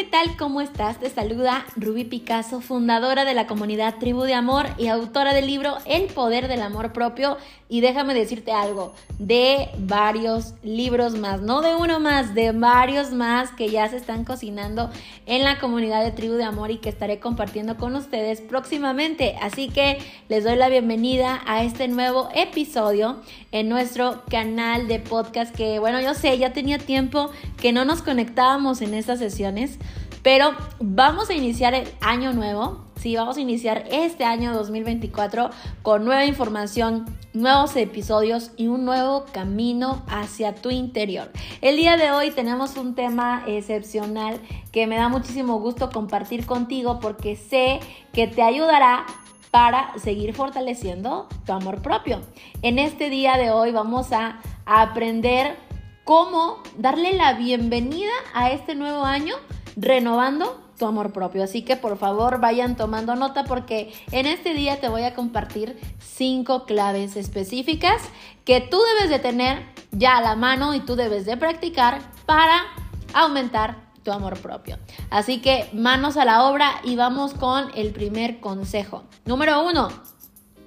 ¿Qué tal? ¿Cómo estás? Te saluda Ruby Picasso, fundadora de la comunidad Tribu de Amor y autora del libro El Poder del Amor Propio. Y déjame decirte algo, de varios libros más, no de uno más, de varios más que ya se están cocinando en la comunidad de Tribu de Amor y que estaré compartiendo con ustedes próximamente. Así que les doy la bienvenida a este nuevo episodio en nuestro canal de podcast que, bueno, yo sé, ya tenía tiempo que no nos conectábamos en esta sesión pero vamos a iniciar el año nuevo, sí, vamos a iniciar este año 2024 con nueva información, nuevos episodios y un nuevo camino hacia tu interior. El día de hoy tenemos un tema excepcional que me da muchísimo gusto compartir contigo porque sé que te ayudará para seguir fortaleciendo tu amor propio. En este día de hoy vamos a aprender cómo darle la bienvenida a este nuevo año renovando tu amor propio. Así que por favor vayan tomando nota porque en este día te voy a compartir cinco claves específicas que tú debes de tener ya a la mano y tú debes de practicar para aumentar tu amor propio. Así que manos a la obra y vamos con el primer consejo. Número uno,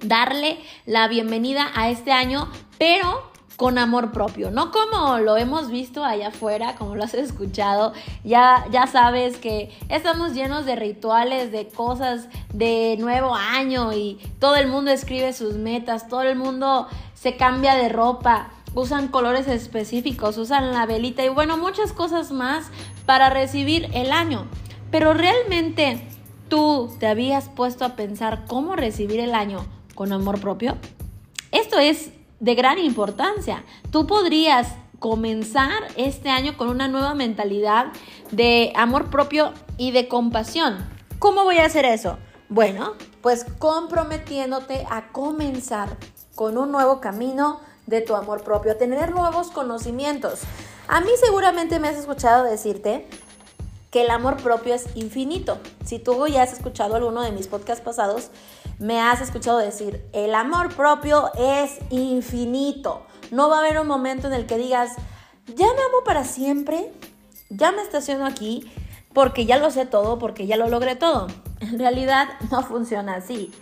darle la bienvenida a este año, pero con amor propio, no como lo hemos visto allá afuera, como lo has escuchado, ya, ya sabes que estamos llenos de rituales, de cosas de nuevo año y todo el mundo escribe sus metas, todo el mundo se cambia de ropa, usan colores específicos, usan la velita y bueno, muchas cosas más para recibir el año. Pero realmente tú te habías puesto a pensar cómo recibir el año con amor propio. Esto es de gran importancia. Tú podrías comenzar este año con una nueva mentalidad de amor propio y de compasión. ¿Cómo voy a hacer eso? Bueno, pues comprometiéndote a comenzar con un nuevo camino de tu amor propio, a tener nuevos conocimientos. A mí seguramente me has escuchado decirte que el amor propio es infinito. Si tú ya has escuchado alguno de mis podcasts pasados, me has escuchado decir, el amor propio es infinito. No va a haber un momento en el que digas, ya me amo para siempre, ya me estaciono aquí porque ya lo sé todo, porque ya lo logré todo. En realidad no funciona así.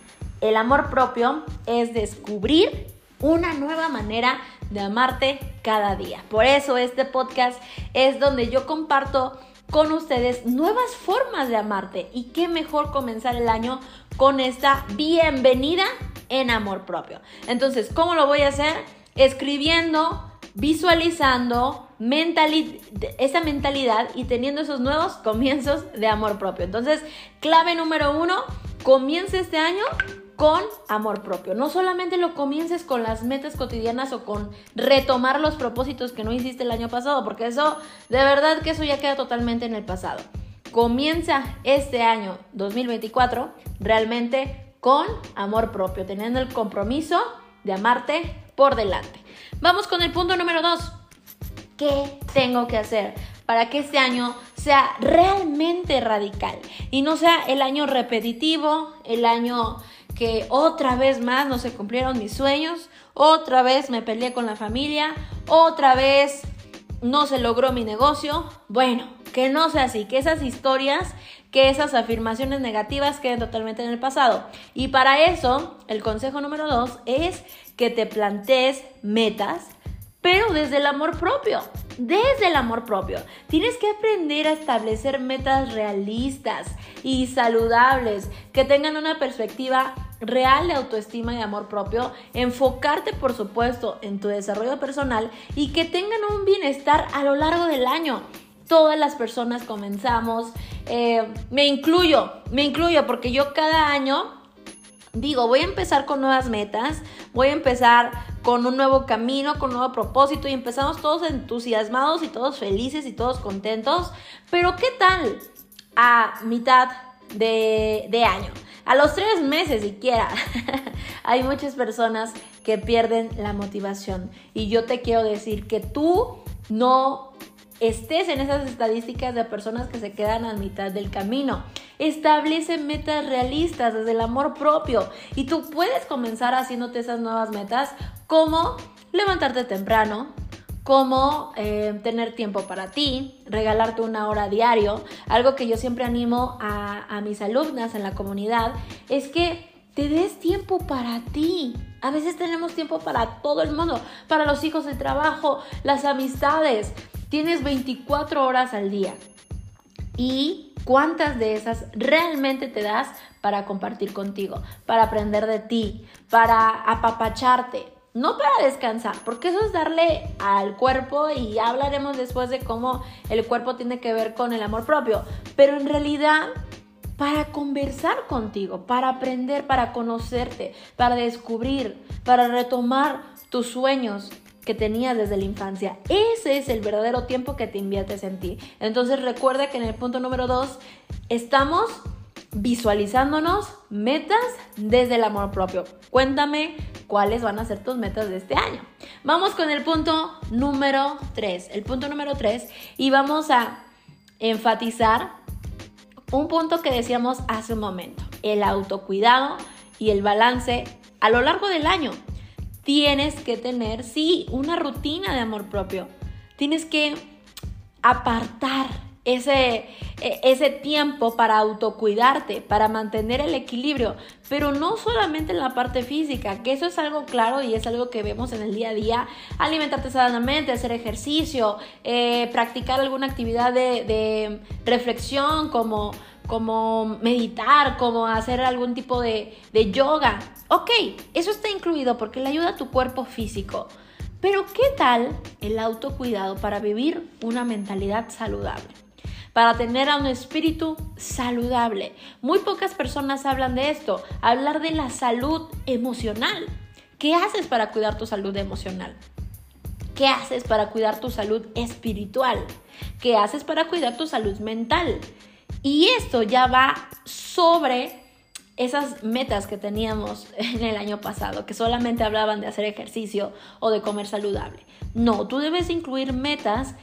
El amor propio es descubrir una nueva manera de amarte cada día. Por eso este podcast es donde yo comparto con ustedes nuevas formas de amarte. Y qué mejor comenzar el año con esta bienvenida en amor propio. Entonces, ¿cómo lo voy a hacer? Escribiendo, visualizando esa mentalidad y teniendo esos nuevos comienzos de amor propio. Entonces, clave número uno, comienza este año con amor propio. No solamente lo comiences con las metas cotidianas o con retomar los propósitos que no hiciste el año pasado, porque eso, de verdad que eso ya queda totalmente en el pasado. Comienza este año 2024 realmente con amor propio, teniendo el compromiso de amarte por delante. Vamos con el punto número dos. ¿Qué tengo que hacer para que este año sea realmente radical y no sea el año repetitivo, el año otra vez más no se cumplieron mis sueños, otra vez me peleé con la familia, otra vez no se logró mi negocio. Bueno, que no sea así, que esas historias, que esas afirmaciones negativas queden totalmente en el pasado. Y para eso, el consejo número dos es que te plantees metas, pero desde el amor propio desde el amor propio. Tienes que aprender a establecer metas realistas y saludables que tengan una perspectiva real de autoestima y amor propio, enfocarte por supuesto en tu desarrollo personal y que tengan un bienestar a lo largo del año. Todas las personas comenzamos, eh, me incluyo, me incluyo porque yo cada año digo, voy a empezar con nuevas metas, voy a empezar con un nuevo camino, con un nuevo propósito y empezamos todos entusiasmados y todos felices y todos contentos. Pero ¿qué tal a mitad de, de año? A los tres meses siquiera. Hay muchas personas que pierden la motivación y yo te quiero decir que tú no estés en esas estadísticas de personas que se quedan a mitad del camino. Establece metas realistas desde el amor propio y tú puedes comenzar haciéndote esas nuevas metas como levantarte temprano, como eh, tener tiempo para ti, regalarte una hora diario. Algo que yo siempre animo a, a mis alumnas en la comunidad es que te des tiempo para ti. A veces tenemos tiempo para todo el mundo, para los hijos de trabajo, las amistades. Tienes 24 horas al día. ¿Y cuántas de esas realmente te das para compartir contigo, para aprender de ti, para apapacharte? No para descansar, porque eso es darle al cuerpo y hablaremos después de cómo el cuerpo tiene que ver con el amor propio. Pero en realidad para conversar contigo, para aprender, para conocerte, para descubrir, para retomar tus sueños, que tenías desde la infancia. Ese es el verdadero tiempo que te inviertes en ti. Entonces recuerda que en el punto número dos estamos visualizándonos metas desde el amor propio. Cuéntame cuáles van a ser tus metas de este año. Vamos con el punto número 3. El punto número 3 y vamos a enfatizar un punto que decíamos hace un momento, el autocuidado y el balance a lo largo del año tienes que tener, sí, una rutina de amor propio. Tienes que apartar ese, e, ese tiempo para autocuidarte, para mantener el equilibrio, pero no solamente en la parte física, que eso es algo claro y es algo que vemos en el día a día, alimentarte sanamente, hacer ejercicio, eh, practicar alguna actividad de, de reflexión como como meditar, como hacer algún tipo de, yoga. Ok, eso está incluido porque le ayuda a tu cuerpo físico. Pero ¿qué tal el autocuidado para vivir una mentalidad saludable? Para tener a un espíritu saludable. Muy pocas personas hablan de esto, hablar de la salud emocional. ¿Qué haces para cuidar tu salud emocional? ¿Qué haces para cuidar tu salud espiritual? ¿Qué haces para cuidar tu salud mental? Y esto ya va sobre esas metas que teníamos en el año pasado, que solamente hablaban de hacer ejercicio o de comer saludable. No, tú debes incluir metas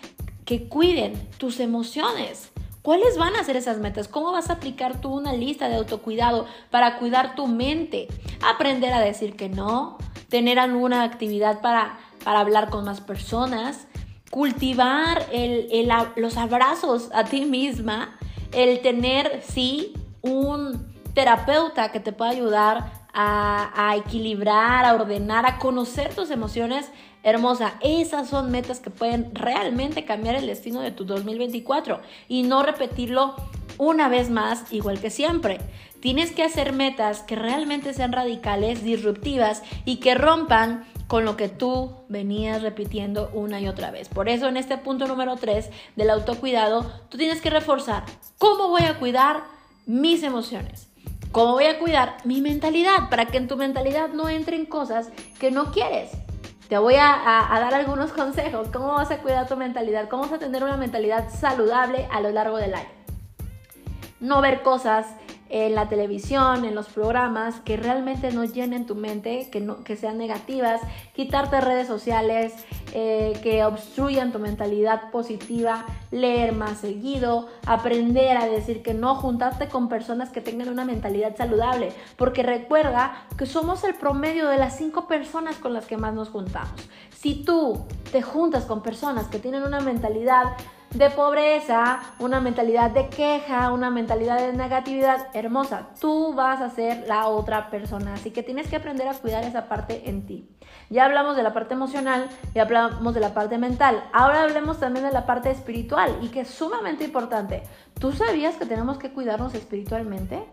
que cuiden tus emociones. ¿Cuáles van a ser esas metas? ¿Cómo vas a aplicar tú una lista de autocuidado para cuidar tu mente? Aprender a decir que no, tener alguna actividad para, para hablar con más personas, cultivar los abrazos a ti misma, el tener, sí, un terapeuta que te pueda ayudar a, equilibrar, a ordenar, a conocer tus emociones, hermosa. Esas son metas que pueden realmente cambiar el destino de tu 2024 y no repetirlo una vez más igual que siempre. Tienes que hacer metas que realmente sean radicales, disruptivas y que rompan con lo que tú venías repitiendo una y otra vez. Por eso en este punto número 3 del autocuidado, tú tienes que reforzar cómo voy a cuidar mis emociones. ¿Cómo voy a cuidar mi mentalidad? Para que en tu mentalidad no entren cosas que no quieres. Te voy a, a, dar algunos consejos. ¿Cómo vas a cuidar tu mentalidad? ¿Cómo vas a tener una mentalidad saludable a lo largo del año? No ver cosas en la televisión, en los programas, que realmente no llenen tu mente, que, no, que sean negativas, quitarte redes sociales, eh, que obstruyan tu mentalidad positiva, leer más seguido, aprender a decir que no, juntarte con personas que tengan una mentalidad saludable, porque recuerda que somos el promedio de las cinco personas con las que más nos juntamos. Si tú te juntas con personas que tienen una mentalidad de pobreza, una mentalidad de queja, una mentalidad de negatividad hermosa. Tú vas a ser la otra persona, así que tienes que aprender a cuidar esa parte en ti. Ya hablamos de la parte emocional, ya hablamos de la parte mental. Ahora hablemos también de la parte espiritual y que es sumamente importante. ¿Tú sabías que tenemos que cuidarnos espiritualmente?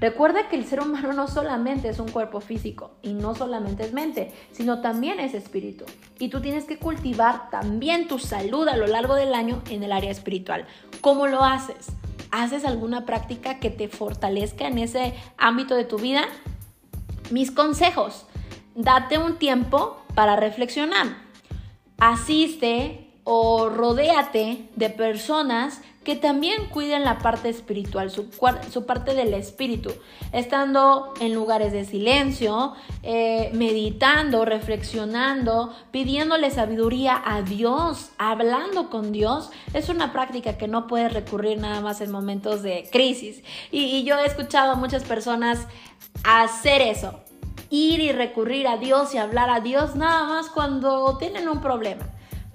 Recuerda que el ser humano no solamente es un cuerpo físico y no solamente es mente, sino también es espíritu. Y tú tienes que cultivar también tu salud a lo largo del año en el área espiritual. ¿Cómo lo haces? ¿Haces alguna práctica que te fortalezca en ese ámbito de tu vida? Mis consejos. Date un tiempo para reflexionar. Asiste o rodéate de personas que también cuiden la parte espiritual, su, parte del espíritu, estando en lugares de silencio, eh, meditando, reflexionando, pidiéndole sabiduría a Dios, hablando con Dios, es una práctica que no puedes recurrir nada más en momentos de crisis. Y, y yo he escuchado a muchas personas hacer eso, ir y recurrir a Dios y hablar a Dios nada más cuando tienen un problema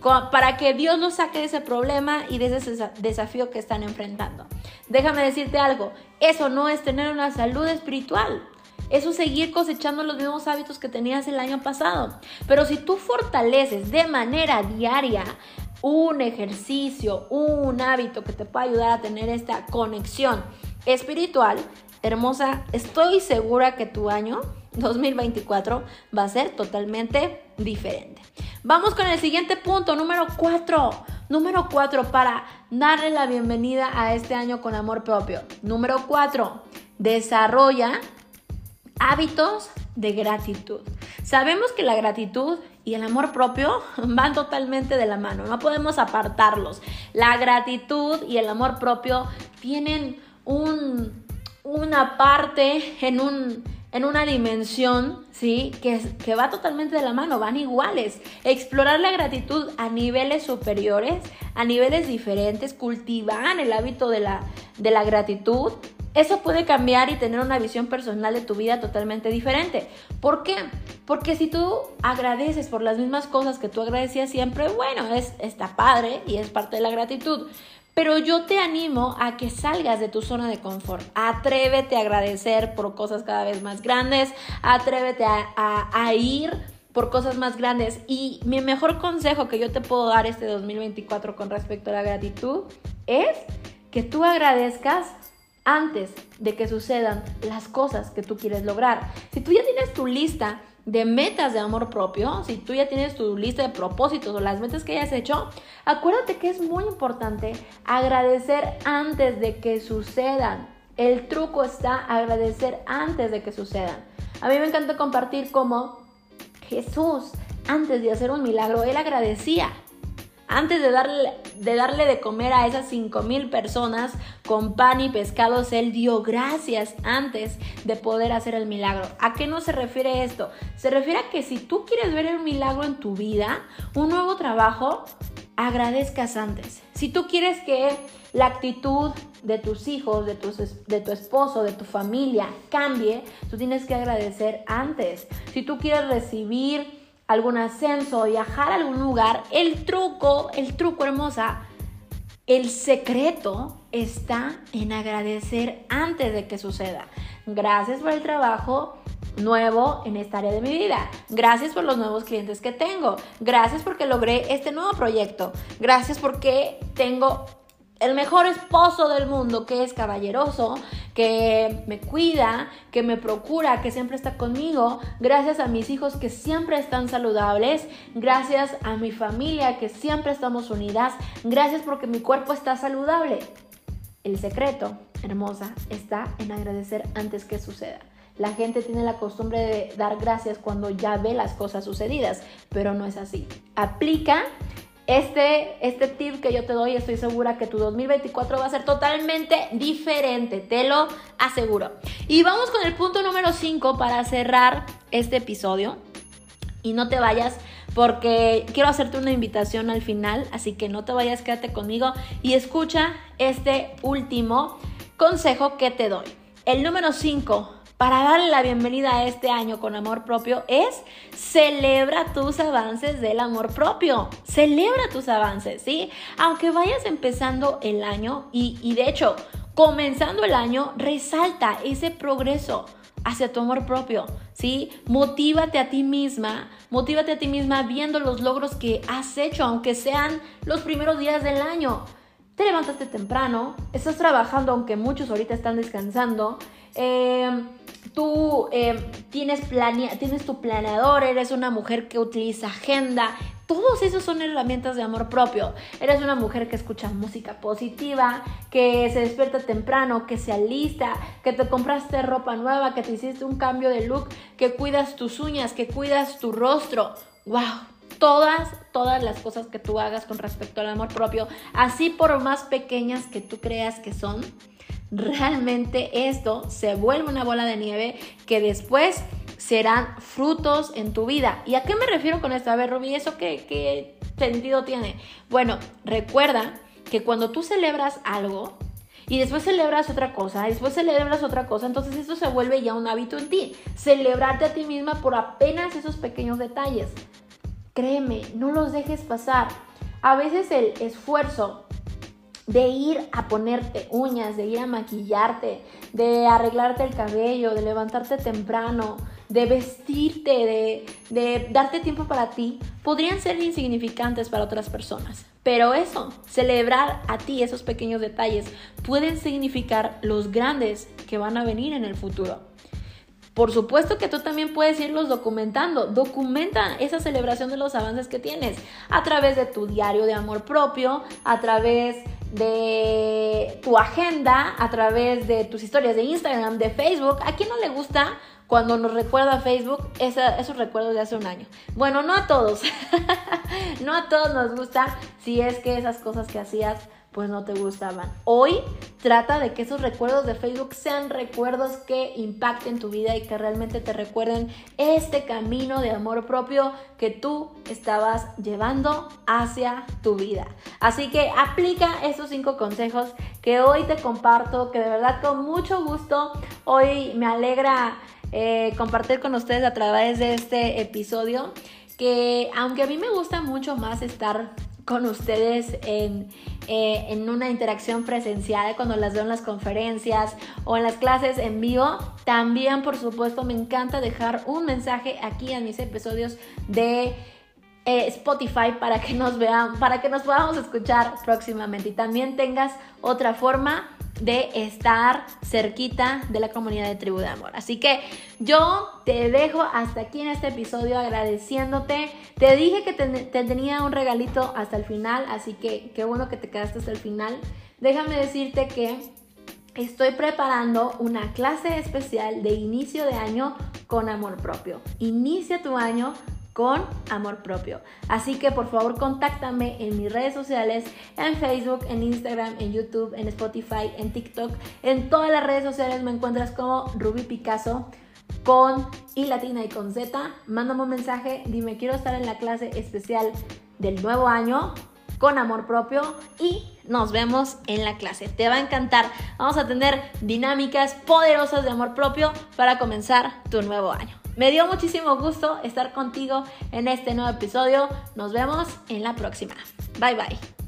para que Dios los saque de ese problema y de ese desafío que están enfrentando. Déjame decirte algo, eso no es tener una salud espiritual. Eso es seguir cosechando los mismos hábitos que tenías el año pasado. Pero si tú fortaleces de manera diaria un ejercicio, un hábito que te pueda ayudar a tener esta conexión espiritual, hermosa, estoy segura que tu año 2024 va a ser totalmente diferente. Vamos con el siguiente punto, número 4. Número 4 para darle la bienvenida a este año con amor propio. Número 4, desarrolla hábitos de gratitud. Sabemos que la gratitud y el amor propio van totalmente de la mano, no podemos apartarlos. La gratitud y el amor propio tienen un, una parte en un en una dimensión, ¿sí? Que, que va totalmente de la mano, van iguales. Explorar la gratitud a niveles superiores, a niveles diferentes, cultivar el hábito de la, de la gratitud, eso puede cambiar y tener una visión personal de tu vida totalmente diferente. ¿Por qué? Porque si tú agradeces por las mismas cosas que tú agradecías siempre, bueno, es, está padre y es parte de la gratitud. Pero yo te animo a que salgas de tu zona de confort. Atrévete a agradecer por cosas cada vez más grandes. Atrévete a, ir por cosas más grandes. Y mi mejor consejo que yo te puedo dar este 2024 con respecto a la gratitud es que tú agradezcas antes de que sucedan las cosas que tú quieres lograr. Si tú ya tienes tu lista de metas de amor propio, si tú ya tienes tu lista de propósitos o las metas que hayas hecho, acuérdate que es muy importante agradecer antes de que sucedan. El truco está agradecer antes de que sucedan. A mí me encanta compartir cómo Jesús, antes de hacer un milagro, él agradecía. Antes de darle, de darle de comer a esas cinco mil personas con pan y pescados, Él dio gracias antes de poder hacer el milagro. ¿A qué no se refiere esto? Se refiere a que si tú quieres ver el milagro en tu vida, un nuevo trabajo, agradezcas antes. Si tú quieres que la actitud de tus hijos, de de tu esposo, de tu familia cambie, tú tienes que agradecer antes. Si tú quieres recibir algún ascenso, viajar a algún lugar, el truco, el truco hermosa, el secreto está en agradecer antes de que suceda. Gracias por el trabajo nuevo en esta área de mi vida. Gracias por los nuevos clientes que tengo. Gracias porque logré este nuevo proyecto. Gracias porque tengo el mejor esposo del mundo, que es caballeroso, que me cuida, que me procura, que siempre está conmigo, gracias a mis hijos que siempre están saludables, gracias a mi familia que siempre estamos unidas, gracias porque mi cuerpo está saludable. El secreto, hermosa, está en agradecer antes que suceda. La gente tiene la costumbre de dar gracias cuando ya ve las cosas sucedidas, pero no es así. Aplica este, este tip que yo te doy, estoy segura que tu 2024 va a ser totalmente diferente, te lo aseguro. Y vamos con el punto número 5 para cerrar este episodio. Y no te vayas porque quiero hacerte una invitación al final, así que no te vayas, quédate conmigo y escucha este último consejo que te doy. El número 5 para darle la bienvenida a este año con amor propio es celebra tus avances del amor propio. Celebra tus avances, ¿sí? Aunque vayas empezando el año y, y de hecho, comenzando el año, resalta ese progreso hacia tu amor propio, ¿sí? Motívate a ti misma, motívate a ti misma viendo los logros que has hecho, aunque sean los primeros días del año. Te levantaste temprano, estás trabajando aunque muchos ahorita están descansando, eh, tú eh, tienes, tienes tu planeador, eres una mujer que utiliza agenda, Todos esos son herramientas de amor propio. Eres una mujer que escucha música positiva, que se despierta temprano, que se alista, que te compraste ropa nueva, que te hiciste un cambio de look, que cuidas tus uñas, que cuidas tu rostro. ¡Wow! Todas, todas las cosas que tú hagas con respecto al amor propio, así por más pequeñas que tú creas que son, realmente esto se vuelve una bola de nieve que después serán frutos en tu vida. ¿Y a qué me refiero con esto? A ver, Rubí, ¿eso qué, sentido tiene? Bueno, recuerda que cuando tú celebras algo, y después celebras otra cosa, después celebras otra cosa, entonces esto se vuelve ya un hábito en ti. Celebrarte a ti misma por apenas esos pequeños detalles. Créeme, no los dejes pasar. A veces el esfuerzo de ir a ponerte uñas, de ir a maquillarte, de arreglarte el cabello, de levantarte temprano, de vestirte, de, darte tiempo para ti, podrían ser insignificantes para otras personas. Pero eso, celebrar a ti esos pequeños detalles, pueden significar los grandes que van a venir en el futuro. Por supuesto que tú también puedes irlos documentando. Documenta esa celebración de los avances que tienes a través de tu diario de amor propio, a través de tu agenda, a través de tus historias de Instagram, de Facebook. ¿A quién no le gusta cuando nos recuerda Facebook esos recuerdos de hace un año? Bueno, no a todos. no a todos nos gusta si es que esas cosas que hacías pues no te gustaban. Hoy trata de que esos recuerdos de Facebook sean recuerdos que impacten tu vida y que realmente te recuerden este camino de amor propio que tú estabas llevando hacia tu vida. Así que aplica esos cinco consejos que hoy te comparto, que de verdad con mucho gusto hoy me alegra eh, compartir con ustedes a través de este episodio que aunque a mí me gusta mucho más estar con ustedes en, eh, en, una interacción presencial cuando las veo en las conferencias o en las clases en vivo. También, por supuesto, me encanta dejar un mensaje aquí en mis episodios de eh, Spotify para que nos vean, para que nos podamos escuchar próximamente y también tengas otra forma de estar cerquita de la comunidad de Tribu de Amor. Así que yo te dejo hasta aquí en este episodio agradeciéndote. Te dije que te, tenía un regalito hasta el final, así que qué bueno que te quedaste hasta el final. Déjame decirte que estoy preparando una clase especial de inicio de año con amor propio. Inicia tu año con amor propio. Así que por favor contáctame en mis redes sociales, en Facebook, en Instagram, en YouTube, en Spotify, en TikTok. En todas las redes sociales me encuentras como Ruby Picasso con I latina y con Z. Mándame un mensaje, dime quiero estar en la clase especial del nuevo año con amor propio y nos vemos en la clase. Te va a encantar. Vamos a tener dinámicas poderosas de amor propio para comenzar tu nuevo año. Me dio muchísimo gusto estar contigo en este nuevo episodio. Nos vemos en la próxima. Bye bye.